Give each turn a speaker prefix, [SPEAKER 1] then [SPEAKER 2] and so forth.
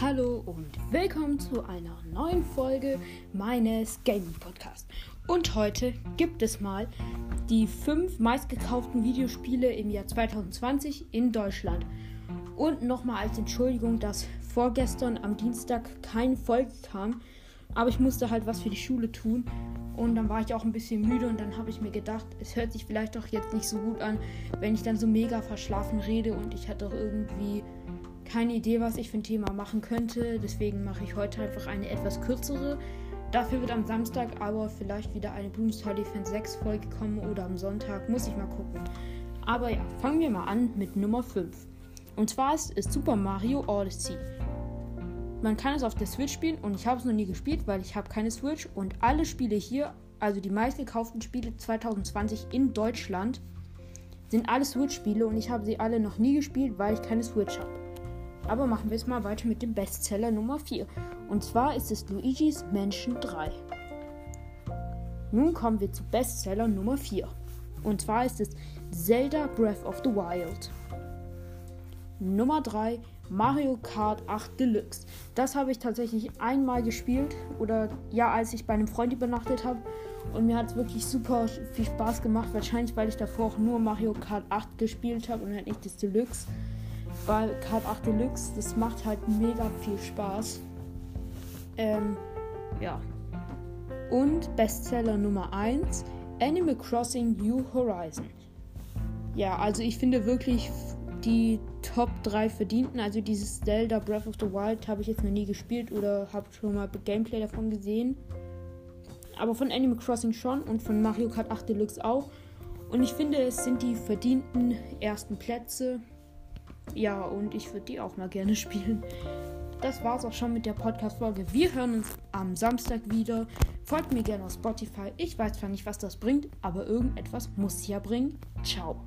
[SPEAKER 1] Hallo und willkommen zu einer neuen Folge meines Gaming Podcasts. Und heute gibt es mal die fünf meistgekauften Videospiele im Jahr 2020 in Deutschland. Und nochmal als Entschuldigung, dass vorgestern am Dienstag keine Folge kam, aber ich musste halt was für die Schule tun. Und dann war ich auch ein bisschen müde und dann habe ich mir gedacht, es hört sich vielleicht doch jetzt nicht so gut an, wenn ich dann so mega verschlafen rede und ich hatte doch irgendwie keine Idee, was ich für ein Thema machen könnte. Deswegen mache ich heute einfach eine etwas kürzere. Dafür wird am Samstag aber vielleicht wieder eine Blumenstall Defense 6 Folge kommen oder am Sonntag. Muss ich mal gucken. Aber ja, fangen wir mal an mit Nummer 5. Und zwar ist es Super Mario Odyssey. Man kann es auf der Switch spielen und ich habe es noch nie gespielt, weil ich habe keine Switch und alle Spiele hier, also die meistgekauften Spiele 2020 in Deutschland, sind alle Switch-Spiele und ich habe sie alle noch nie gespielt, weil ich keine Switch habe. Aber machen wir es mal weiter mit dem Bestseller Nummer 4. Und zwar ist es Luigi's Mansion 3. Nun kommen wir zu Bestseller Nummer 4. Und zwar ist es Zelda Breath of the Wild. Nummer 3 Mario Kart 8 Deluxe. Das habe ich tatsächlich einmal gespielt oder ja, als ich bei einem Freund übernachtet habe. Und mir hat es wirklich super viel Spaß gemacht. Wahrscheinlich, weil ich davor auch nur Mario Kart 8 gespielt habe und halt nicht das Deluxe. Weil Card 8 Deluxe, das macht halt mega viel Spaß. Ähm, ja. Und Bestseller Nummer 1, Animal Crossing New Horizon. Ja, also ich finde wirklich die Top 3 verdienten. Also dieses Zelda Breath of the Wild habe ich jetzt noch nie gespielt oder habe schon mal Gameplay davon gesehen. Aber von Animal Crossing schon und von Mario Kart 8 Deluxe auch. Und ich finde, es sind die verdienten ersten Plätze. Ja, und ich würde die auch mal gerne spielen. Das war's auch schon mit der Podcast-Folge. Wir hören uns am Samstag wieder. Folgt mir gerne auf Spotify. Ich weiß zwar nicht, was das bringt, aber irgendetwas muss ja bringen. Ciao.